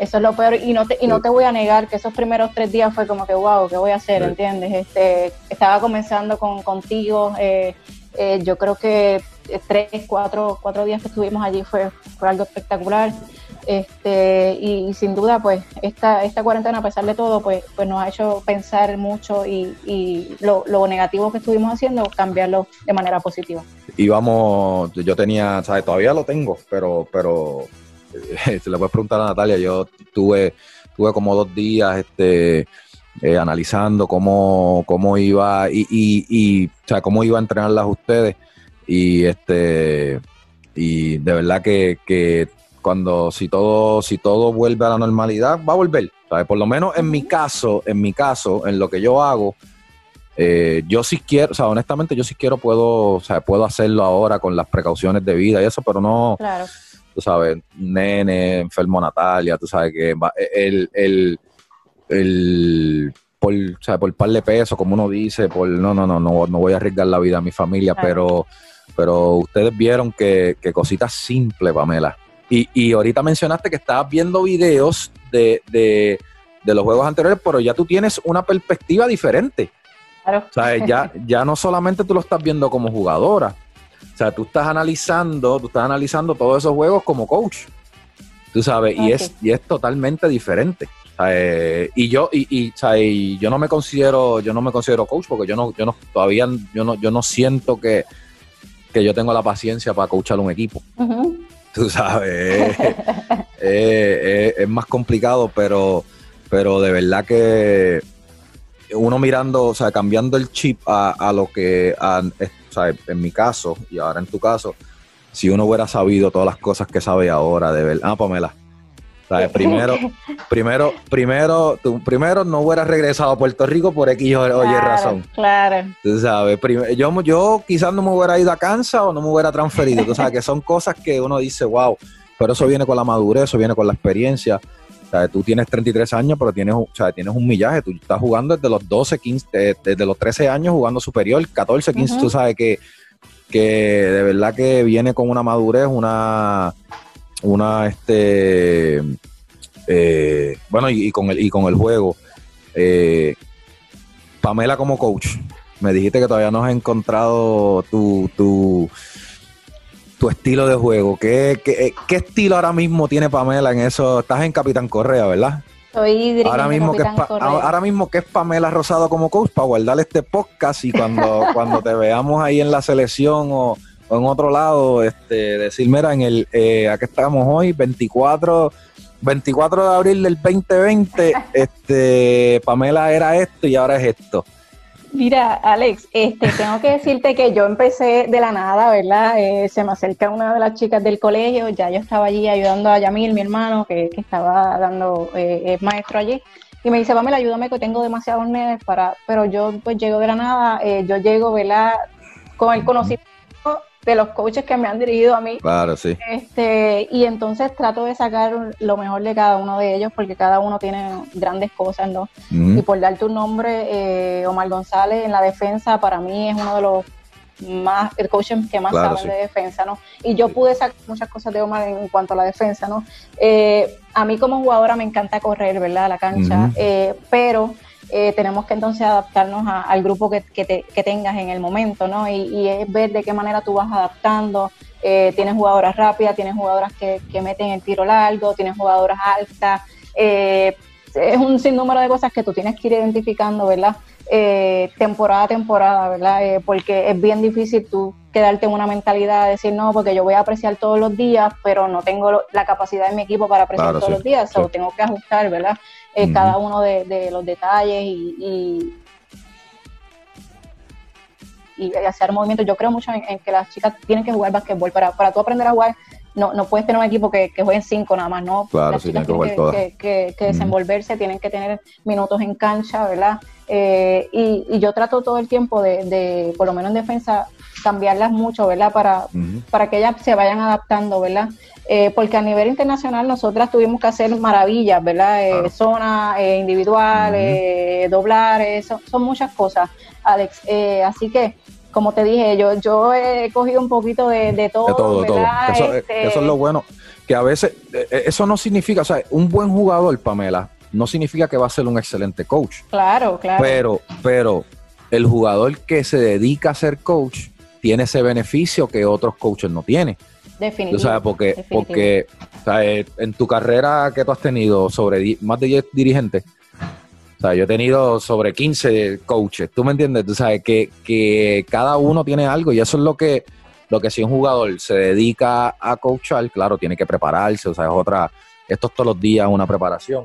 eso es lo peor. Y no te, y no te voy a negar que esos primeros tres días fue como que, wow, ¿qué voy a hacer? ¿Entiendes? Este, estaba comenzando con, contigo. Eh, eh, yo creo que tres, cuatro, cuatro días que estuvimos allí fue, algo espectacular. Este, y, sin duda, pues, esta, esta cuarentena, a pesar de todo, pues, pues nos ha hecho pensar mucho y, y lo, lo negativo que estuvimos haciendo, cambiarlo de manera positiva. Y vamos, yo tenía, ¿sabes? Todavía lo tengo, pero, pero se le puedes preguntar a Natalia, yo tuve, tuve como dos días este, eh, analizando cómo, cómo iba y, y, o sea, cómo iba a entrenarlas ustedes y este y de verdad que, que cuando si todo si todo vuelve a la normalidad va a volver por lo menos en mi caso en mi caso en lo que yo hago eh, yo sí quiero o sea honestamente yo sí quiero puedo o sea puedo hacerlo ahora con las precauciones de vida y eso pero no claro. tú sabes, nene, enfermo Natalia, tú sabes que el, el, el por, o sea, por par de pesos, como uno dice, por no, no, no, no, no voy a arriesgar la vida a mi familia, pero, pero ustedes vieron que, que cositas simples, Pamela. Y, y ahorita mencionaste que estabas viendo videos de, de, de los juegos anteriores, pero ya tú tienes una perspectiva diferente. Claro. O sea, ya, ya no solamente tú lo estás viendo como jugadora, o sea, tú estás analizando, tú estás analizando todos esos juegos como coach. Tú sabes, y, es, y es totalmente diferente. Y yo, y, y, yo no me considero, yo no me considero coach porque yo no, yo no, todavía yo no, yo no siento que, yo tengo la paciencia para coachar un equipo. Tú sabes, es, más complicado, pero, pero de verdad que uno mirando, o sea, cambiando el chip a, a lo que a, o sea, en mi caso y ahora en tu caso, si uno hubiera sabido todas las cosas que sabe ahora, de verdad, ah, Pamela. Primero, primero, primero, tú, primero no hubieras regresado a Puerto Rico por X o Y razón. Claro. Tú sabes, yo, yo quizás no me hubiera ido a Kansas o no me hubiera transferido. Tú sabes que son cosas que uno dice, wow, pero eso viene con la madurez, eso viene con la experiencia. Sea, tú tienes 33 años, pero tienes, o sea, tienes un millaje. Tú estás jugando desde los 12, 15, desde los 13 años jugando superior, 14, 15. Tú sabes que, que de verdad que viene con una madurez, una, una, este, eh, bueno, y, con el, y con el juego. Eh, Pamela como coach, me dijiste que todavía no has encontrado tu, tu tu estilo de juego. ¿Qué, qué, qué estilo ahora mismo tiene Pamela en eso? Estás en Capitán Correa, ¿verdad? Soy ahora mismo que es ahora mismo que es Pamela Rosado como coach para guardarle este podcast y cuando cuando te veamos ahí en la selección o, en otro lado este decir mira en el eh, aquí estamos hoy 24 24 de abril del 2020 este Pamela era esto y ahora es esto Mira, Alex, este, tengo que decirte que yo empecé de la nada, ¿verdad? Eh, se me acerca una de las chicas del colegio, ya yo estaba allí ayudando a Yamil, mi hermano, que, que estaba dando, eh, es maestro allí, y me dice, Pamela, ayúdame que tengo demasiados nenes para, pero yo pues llego de la nada, eh, yo llego, ¿verdad? Con el conocimiento de los coaches que me han dirigido a mí. Claro, sí. Este, y entonces trato de sacar lo mejor de cada uno de ellos porque cada uno tiene grandes cosas, ¿no? Y por dar tu nombre, eh, Omar González en la defensa para mí es uno de los más, el coach que más sabe de defensa, ¿no? Y yo pude sacar muchas cosas de Omar en, cuanto a la defensa, ¿no? Eh, a mí como jugadora me encanta correr, ¿verdad? A la cancha, eh, pero eh, tenemos que entonces adaptarnos al grupo que, que, tengas en el momento, ¿no? Y, es ver de qué manera tú vas adaptando. Eh, tienes jugadoras rápidas, tienes jugadoras que, meten el tiro largo, tienes jugadoras altas. Eh, es un sinnúmero de cosas que tú tienes que ir identificando, ¿verdad? eh, temporada a temporada, ¿verdad? Eh, porque es bien difícil tú quedarte en una mentalidad de decir, no, porque yo voy a apreciar todos los días, pero no tengo la capacidad de mi equipo para apreciar todos los días, o tengo que ajustar, ¿verdad? Eh, cada uno de, los detalles y, y, hacer movimientos. Yo creo mucho en, que las chicas tienen que jugar basquetbol para, para tú aprender a jugar no, no puedes tener un equipo que, que juegue cinco nada más, ¿no? Claro, Las chicas tienen que, que, que, desenvolverse, tienen que tener minutos en cancha, ¿verdad? Eh, y, y, yo trato todo el tiempo de, de, por lo menos en defensa, cambiarlas mucho, ¿verdad? Para, para que ellas se vayan adaptando, ¿verdad? Eh, porque a nivel internacional nosotras tuvimos que hacer maravillas, ¿verdad? Eh, Zona eh, individual, doblar, son, son muchas cosas, Alex. así que como te dije, yo, yo he cogido un poquito de, de todo. De todo, todo. Este eso, es lo bueno, que a veces, eh, eh, eso no significa, o sea, un buen jugador, Pamela, no significa que va a ser un excelente coach. Claro, claro. Pero, pero el jugador que se dedica a ser coach tiene ese beneficio que otros coaches no tienen. Definitivamente. sabes, porque, porque en tu carrera que tú has tenido sobre más de 10 dirigentes, o sea, yo he tenido sobre 15 coaches, ¿tú me entiendes? Tú sabes que, que cada uno tiene algo y eso es lo que, lo que si un jugador se dedica a coachar, claro, tiene que prepararse, o sea, es otra, esto es todos los días una preparación.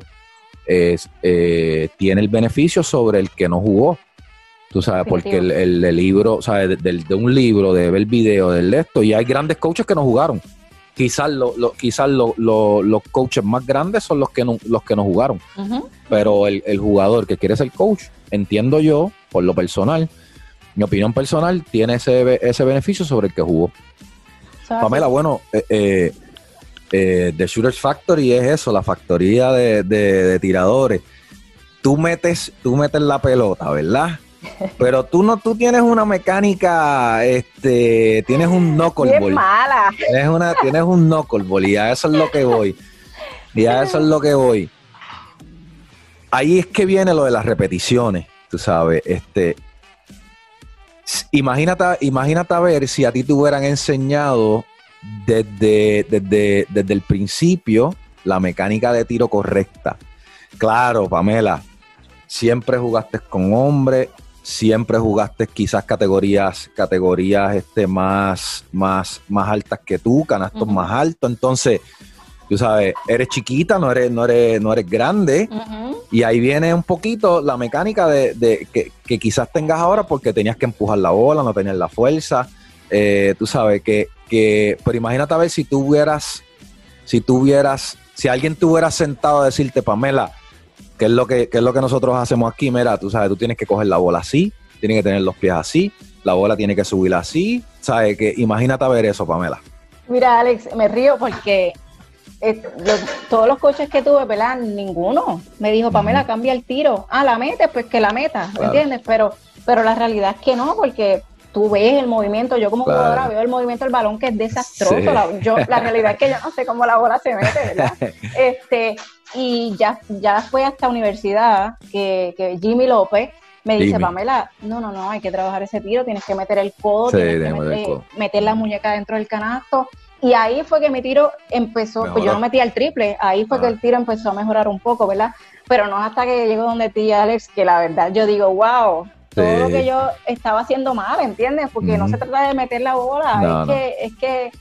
Es, eh, tiene el beneficio sobre el que no jugó. Tú sabes, porque el, el, libro, o sea, de, de, un libro, de ver el video, del esto, y hay grandes coaches que no jugaron quizás lo, quizás los coaches más grandes son los que no, los que no jugaron. Pero el, jugador que quiere ser coach, entiendo yo, por lo personal, mi opinión personal, tiene ese, ese beneficio sobre el que jugó. Pamela, bueno, eh, eh, eh, The Shooters Factory es eso, la factoría de, de tiradores. Tú metes, tú metes la pelota, ¿verdad? Pero tú no, tú tienes una mecánica, este, tienes un knuckleball. mala. Tienes, una, tienes un knuckleball y a eso es lo que voy. Y a eso es lo que voy. Ahí es que viene lo de las repeticiones, tú sabes, este. Imagínate, imagínate a ver si a ti te hubieran enseñado desde, desde, desde el principio la mecánica de tiro correcta. Claro, Pamela, siempre jugaste con hombres, siempre jugaste quizás categorías, categorías este, más, más, más altas que tú, canastos más altos. Entonces, tú sabes, eres chiquita, no eres, no eres, no eres grande. Y ahí viene un poquito la mecánica de, que, quizás tengas ahora porque tenías que empujar la bola, no tenías la fuerza. Eh, tú sabes que, que, pero imagínate a ver si tú hubieras, si tuvieras, si alguien te hubiera sentado a decirte, Pamela, ¿Qué es lo que, es lo que nosotros hacemos aquí? Mira, tú sabes, tú tienes que coger la bola así, tienes que tener los pies así, la bola tiene que subir así. ¿Sabes? Que imagínate ver eso, Pamela. Mira, Alex, me río porque eh, todos los coches que tuve, ¿verdad? Ninguno me dijo, Pamela, cambia el tiro. Ah, la metes, pues que la meta, ¿me entiendes? Pero, pero la realidad es que no, porque tú ves el movimiento, yo como jugadora veo el movimiento del balón que es desastroso. La, yo, la realidad es que yo no sé cómo la bola se mete, ¿verdad? Este, y ya, ya fue hasta universidad que, Jimmy López me dice, Pamela, no, no, no, hay que trabajar ese tiro, tienes que meter el codo, tienes que meter, la muñeca dentro del canasto. Y ahí fue que mi tiro empezó, pues yo no metía el triple, ahí fue que el tiro empezó a mejorar un poco, ¿verdad? Pero no hasta que llegó donde ti, Alex, que la verdad yo digo, wow, todo lo que yo estaba haciendo mal, ¿entiendes? Porque no se trata de meter la bola, es, Que, es que,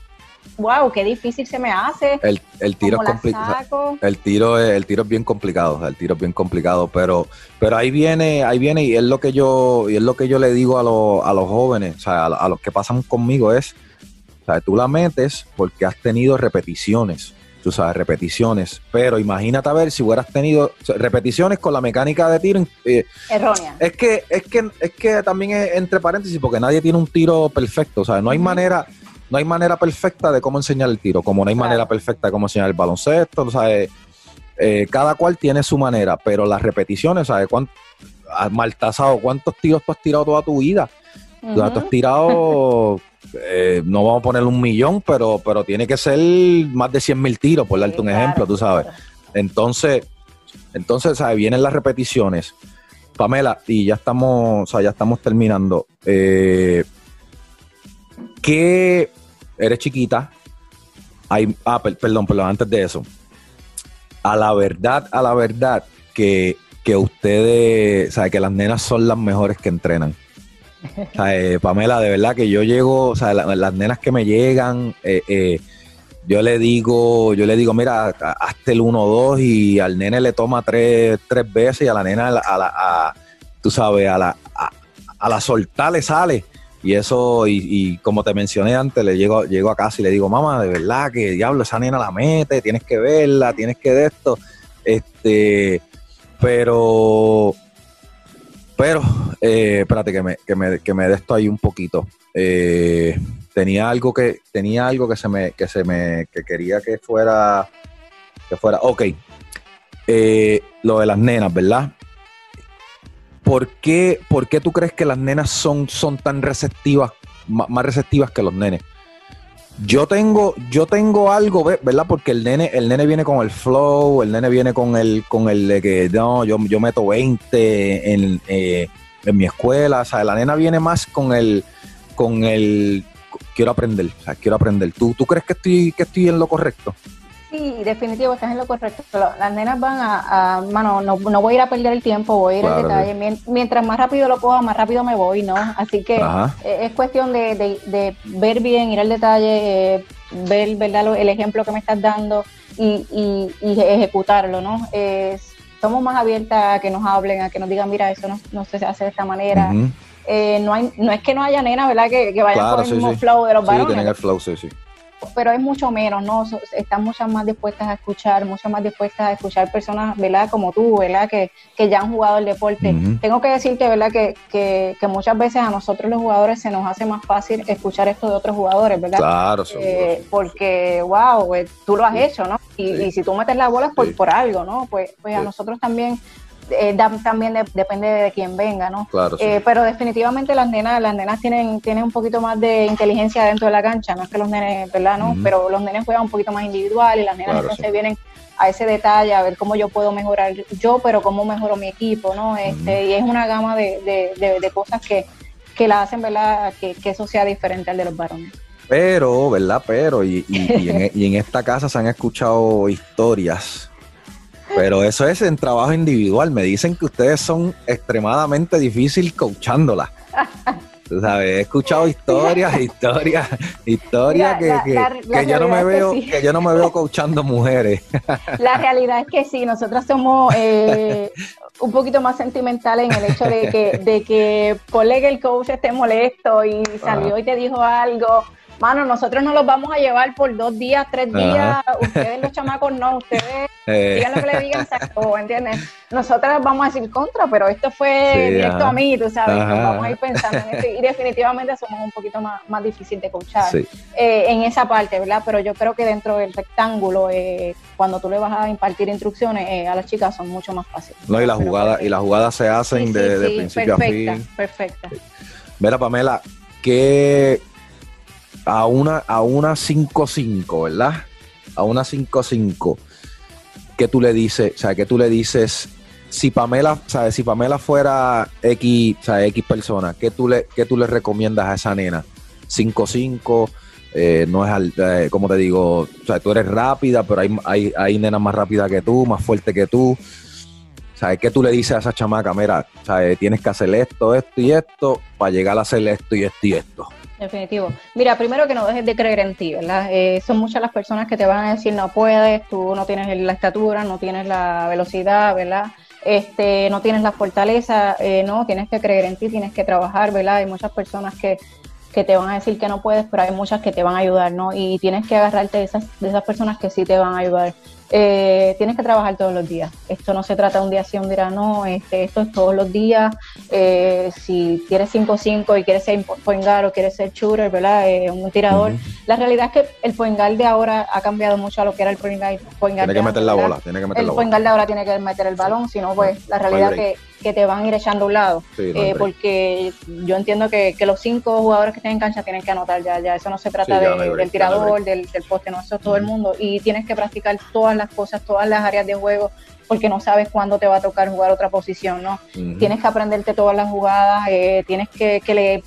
wow, qué difícil se me hace. El, el tiro es complicado. El tiro es, el tiro es bien complicado, el tiro es bien complicado, pero, pero ahí viene, ahí viene, y es lo que yo, y es lo que yo le digo a, a los jóvenes, o sea, a, los que pasan conmigo es, o sea, tú la metes porque has tenido repeticiones tú sabes, repeticiones. Pero imagínate a ver si hubieras tenido repeticiones con la mecánica de tiro. Eh, Errónea. Es que, es que, es que también es entre paréntesis, porque nadie tiene un tiro perfecto. O sea, no hay manera, no hay manera perfecta de cómo enseñar el tiro, como no hay manera perfecta de cómo enseñar el baloncesto. Sea, eh, cada cual tiene su manera, pero las repeticiones, ¿sabes? ¿Cuánto, Maltasado, ¿cuántos tiros tú has tirado toda tu vida? Tú has tirado eh, no vamos a poner un millón, pero, pero tiene que ser más de 100 mil tiros, por darte un ejemplo, tú sabes. Entonces, entonces, ¿sabes? Vienen las repeticiones. Pamela, y ya estamos, o ya estamos terminando. Eh, ¿Qué eres chiquita? Ah, perdón, perdón, antes de eso. A la verdad, a la verdad, que que ustedes, o sea, que las nenas son las mejores que entrenan. O sea, eh, Pamela, de verdad que yo llego, o sea, las nenas que me llegan, eh, eh, yo le digo, yo le digo, mira, hazte el 1-2 y al nene le toma tres, tres veces y a la nena, a la, a, tú sabes, a la, a, la soltar le sale. Y eso, y, como te mencioné antes, le llego, llego a casa y le digo, mamá, de verdad que diablo, esa nena la mete, tienes que verla, tienes que de esto. Este, pero, pero, eh, espérate que me, que me, que me de esto ahí un poquito. Eh, tenía algo que, tenía algo que se me, que se me, que quería que fuera, que fuera, ok. Eh, lo de las nenas, ¿verdad? ¿Por qué, ¿Por qué tú crees que las nenas son, son tan receptivas, más receptivas que los nenes? Yo tengo, yo tengo algo, ¿verdad? Porque el nene, el nene viene con el flow, el nene viene con el, con el de que no, yo, yo meto 20 en, eh, en mi escuela. O sea, la nena viene más con el, con el quiero aprender, o sea, quiero aprender. ¿Tú, tú crees que estoy, que estoy en lo correcto? Sí, definitivo, estás en lo correcto. Las nenas van a, mano, no, no, voy a ir a perder el tiempo, voy a ir al detalle. Mientras más rápido lo puedo, más rápido me voy, ¿no? Así que eh, es cuestión de, ver bien, ir al detalle, eh, ver ¿verdad? el ejemplo que me estás dando y, ejecutarlo, ¿no? somos más abiertas a que nos hablen, a que nos digan, mira, eso no, se hace de esta manera. Eh, no, hay, no es que no haya nena, ¿verdad? Que, que vayan con el mismo flow de los varones. Sí, tienen el flow, sí, sí pero es mucho menos, ¿no? Están muchas más dispuestas a escuchar, muchas más dispuestas a escuchar personas, ¿verdad? Como tú, ¿verdad? Que, que ya han jugado el deporte. Tengo que decirte, ¿verdad? Que, que, que, muchas veces a nosotros los jugadores se nos hace más fácil escuchar esto de otros jugadores, ¿verdad? Claro, eh, Porque, wow, pues, tú lo has hecho, ¿no? Y, y, si tú metes la bola es por, por algo, ¿no? Pues, pues a nosotros también eh, también depende de quién venga, ¿no? Claro, eh, pero definitivamente las nenas, las nenas tienen, tienen un poquito más de inteligencia dentro de la cancha, no es que los nenes, ¿verdad? No, pero los nenes juegan un poquito más individual y las nenas entonces vienen a ese detalle, a ver cómo yo puedo mejorar yo, pero cómo mejoro mi equipo, ¿no? Este, Y es una gama de, de, cosas que, que la hacen, ¿verdad? Que, que eso sea diferente al de los varones. Pero, ¿verdad? Pero, y, y, y, en, y en esta casa se han escuchado historias pero eso es en trabajo individual. Me dicen que ustedes son extremadamente difíciles coachándolas. Tú sabes, he escuchado historias, historias, historias que, que, yo no me veo, que, yo no me veo coachando mujeres. La realidad es que sí, nosotros somos eh, un poquito más sentimentales en el hecho de que, de que ponle que el coach esté molesto y salió y te dijo algo mano, nosotros no los vamos a llevar por dos días, tres días, ustedes los chamacos no, ustedes eh. digan lo que le digan, se ¿entiendes? Nosotros vamos a decir contra, pero esto fue directo a mí, tú sabes, vamos a ir pensando en esto y definitivamente somos un poquito más, más difícil de coachar eh, en esa parte, ¿verdad? Pero yo creo que dentro del rectángulo, eh, cuando tú le vas a impartir instrucciones a las chicas son mucho más fáciles. No, y las jugadas, y las jugadas se hacen de, principio a fin. Perfecta, perfecta. Mira, Pamela, ¿qué, a una, a una 5-5, ¿verdad? A una 5-5. ¿Qué tú le dices? O sea, ¿qué tú le dices? Si Pamela, ¿sabes? Si Pamela fuera X, o X persona, ¿qué tú, le, ¿qué tú le recomiendas a esa nena? 5-5, eh, no es, eh, como te digo, o sea, tú eres rápida, pero hay, hay, hay nenas más rápidas que tú, más fuerte que tú. ¿Sabes qué tú le dices a esa chamaca? Mira, ¿sabes? tienes que hacer esto, esto y esto para llegar a hacer esto y esto y esto. Definitivo. Mira, primero que no dejes de creer en ti, ¿verdad? Eh, son muchas las personas que te van a decir no puedes, tú no tienes la estatura, no tienes la velocidad, ¿verdad? Este, no tienes la fortaleza, eh, no, tienes que creer en ti, tienes que trabajar, ¿verdad? Hay muchas personas que, que te van a decir que no puedes, pero hay muchas que te van a ayudar, ¿no? Y tienes que agarrarte de esas, de esas personas que sí te van a ayudar eh, tienes que trabajar todos los días. Esto no se trata un día sí, un día no, este, esto es todos los días. Eh, si quieres 5-5 y quieres ser point o quieres ser shooter, ¿verdad? Eh, un tirador. La realidad es que el point de ahora ha cambiado mucho a lo que era el point Tiene que meter la bola, tiene que meter el la bola. de ahora tiene que meter el balón, si no, pues la realidad es que que te van a ir echando a un lado. Eh, porque yo entiendo que, los cinco jugadores que estén en cancha tienen que anotar ya, ya eso no se trata del tirador, del, del, poste, no, eso es todo el mundo. Y tienes que practicar todas las cosas, todas las áreas de juego porque no sabes cuándo te va a tocar jugar otra posición, ¿no? Tienes que aprenderte todas las jugadas, eh, tienes que, le,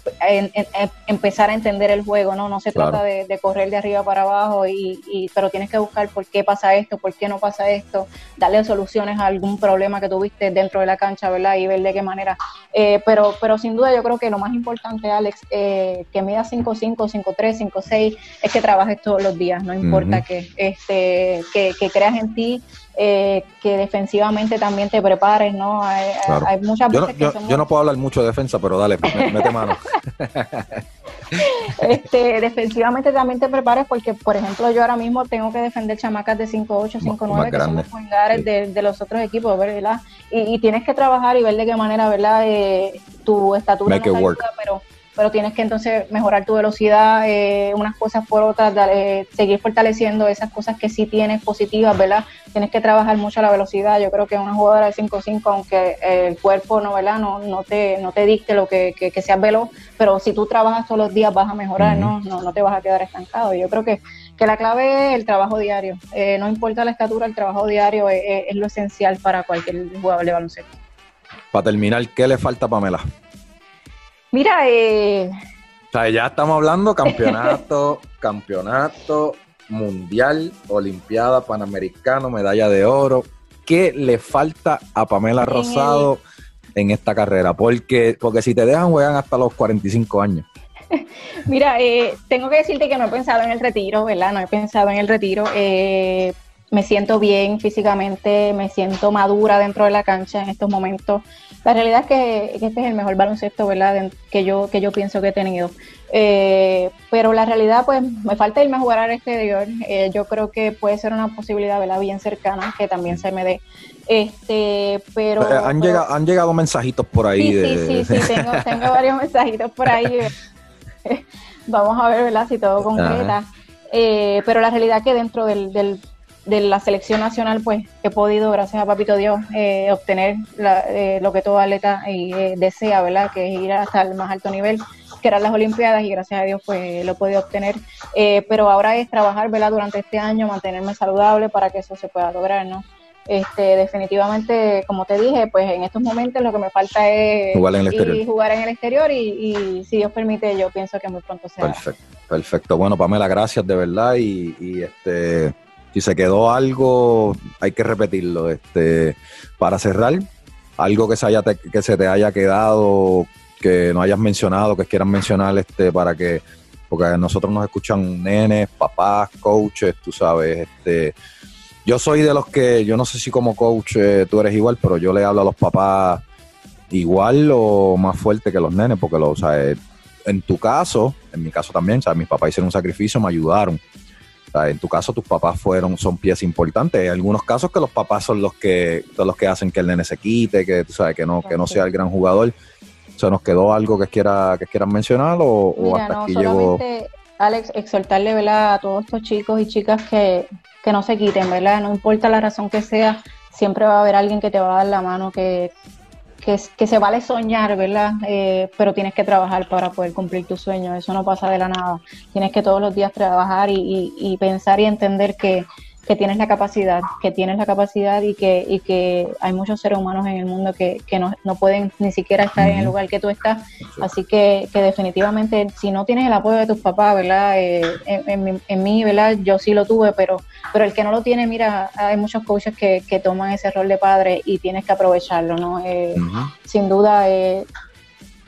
empezar a entender el juego, ¿no? No se trata de, correr de arriba para abajo, y, pero tienes que buscar por qué pasa esto, por qué no pasa esto, darle soluciones a algún problema que tuviste dentro de la cancha, ¿verdad? Y ver de qué manera. Eh, pero, pero sin duda yo creo que lo más importante, Alex, eh, que mida 5'5, 5'3, 5'6, es que trabajes todos los días, no importa que, este, que, que creas en ti, eh, que defensivamente también te prepares, ¿no? Hay, muchas veces yo, no, yo, no puedo hablar mucho de defensa, pero dale, mete mano. este, defensivamente también te prepares porque, por ejemplo, yo ahora mismo tengo que defender chamacas de 5'8, 5'9 que son los jugadores de, los otros equipos, ¿verdad? Y, tienes que trabajar y ver de qué manera, ¿verdad? Eh, tu estatura no pero pero tienes que entonces mejorar tu velocidad, eh, unas cosas por otras, seguir fortaleciendo esas cosas que sí tienes positivas, ¿verdad? Tienes que trabajar mucho la velocidad. Yo creo que una jugadora de 5-5, aunque el cuerpo no, ¿verdad? No, no, te, no te dicte lo que, que, seas veloz, pero si tú trabajas todos los días vas a mejorar, ¿no? ¿no? No te vas a quedar estancado. Yo creo que, que la clave es el trabajo diario. Eh, no importa la estatura, el trabajo diario es, es lo esencial para cualquier jugador de baloncesto. Para terminar, ¿qué le falta a Pamela? Mira, eh... O sea, ya estamos hablando campeonato, campeonato mundial, olimpiada, panamericano, medalla de oro. ¿Qué le falta a Pamela Rosado en esta carrera? Porque, porque si te dejan, juegan hasta los 45 años. Mira, eh, tengo que decirte que no he pensado en el retiro, ¿verdad? No he pensado en el retiro. Eh, me siento bien físicamente, me siento madura dentro de la cancha en estos momentos. La realidad es que, este es el mejor baloncesto, ¿verdad? Que yo, que yo pienso que he tenido. Eh, pero la realidad, pues, me falta irme a jugar al exterior. Eh, yo creo que puede ser una posibilidad, ¿verdad? Bien cercana, que también se me dé. Este, pero... Eh, han, llegado, han llegado mensajitos por ahí. Sí, sí, sí, tengo, tengo varios mensajitos por ahí. Vamos a ver, ¿verdad? Si todo concreta. pero la realidad es que dentro del, del de la selección nacional, pues he podido, gracias a Papito Dios, eh, obtener eh, lo que todo atleta eh, desea, ¿verdad? Que es ir hasta el más alto nivel, que eran las Olimpiadas, y gracias a Dios, pues lo he podido obtener. pero ahora es trabajar, ¿verdad? Durante este año, mantenerme saludable para que eso se pueda lograr, ¿no? Este, definitivamente, como te dije, pues en estos momentos lo que me falta es jugar en el exterior, y, jugar en el exterior y, si Dios permite, yo pienso que muy pronto será. Perfecto, perfecto. Bueno, Pamela, gracias de verdad y, y este si se quedó algo, hay que repetirlo. Este, para cerrar, algo que se, haya que se te haya quedado, que no hayas mencionado, que quieran mencionar, este, para que, porque nosotros nos escuchan nenes, papás, coaches, tú sabes, este, yo soy de los que, yo no sé si como coach eh, tú eres igual, pero yo le hablo a los papás igual o más fuerte que los nenes, porque lo, o sea, eh, en tu caso, en mi caso también, o mis papás hicieron un sacrificio, me ayudaron en tu caso, tus papás fueron, son piezas importantes. Hay algunos casos que los papás son los que, son los que hacen que el nene se quite, que tú sabes, que no, que no sea el gran jugador. ¿Se nos quedó algo que quiera, que quieran mencionar o, hasta aquí llegó? Alex, exhortarle ¿verdad? a todos estos chicos y chicas que, que no se quiten, ¿verdad? No importa la razón que sea, siempre va a haber alguien que te va a dar la mano, que, que, se vale soñar, ¿verdad? Eh, pero tienes que trabajar para poder cumplir tus sueños, eso no pasa de la nada. Tienes que todos los días trabajar y pensar y entender que, que tienes la capacidad, que tienes la capacidad y que, y que hay muchos seres humanos en el mundo que, que no, no, pueden ni siquiera estar en el lugar que tú estás. Así que, que, definitivamente, si no tienes el apoyo de tus papás, ¿verdad? Eh, en, en, mí, ¿verdad? Yo sí lo tuve, pero, pero el que no lo tiene, mira, hay muchos coaches que, que toman ese rol de padre y tienes que aprovecharlo, ¿no? Eh, sin duda, eh,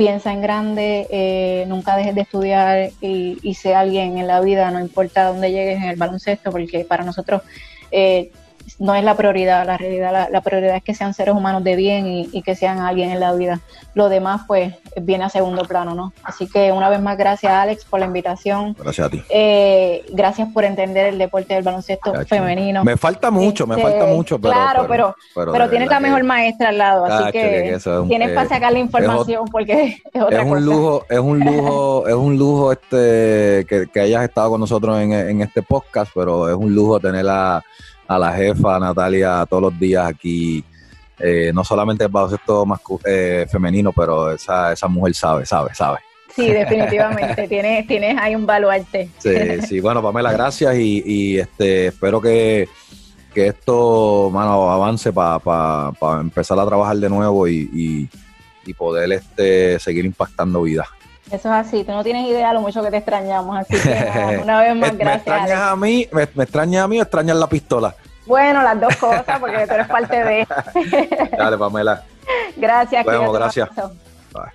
piensa en grande, eh, nunca dejes de estudiar y, y sé alguien en la vida, no importa dónde llegues en el baloncesto, porque para nosotros eh, no es la prioridad, la realidad, la, prioridad es que sean seres humanos de bien y, que sean alguien en la vida. Lo demás, pues, viene a segundo plano, ¿no? Así que una vez más, gracias, Alex, por la invitación. Gracias a ti. Eh, gracias por entender el deporte del baloncesto femenino. Me falta mucho, me falta este, mucho, pero. Claro, pero, pero, tienes la mejor maestra al lado, así que, tienes para sacar la información porque es otra es un Lujo, es un lujo, es un lujo este que, hayas estado con nosotros en, en este podcast, pero es un lujo tenerla a la jefa Natalia todos los días aquí eh, no solamente el baloncesto eh, femenino, pero esa, esa mujer sabe, sabe, sabe. Sí, definitivamente, tienes, tienes ahí un baluarte. Sí, sí, bueno, Pamela, gracias y, y este, espero que, esto, mano, avance para empezar a trabajar de nuevo y, y, poder este, seguir impactando vidas. Eso es así, tú no tienes idea lo mucho que te extrañamos, así que una vez más, gracias. ¿Me extrañas a mí, me, extrañas a mí o extrañas la pistola? Bueno, las dos cosas, porque tú eres parte de. Dale, Pamela. Gracias. Bueno, gracias. Bye.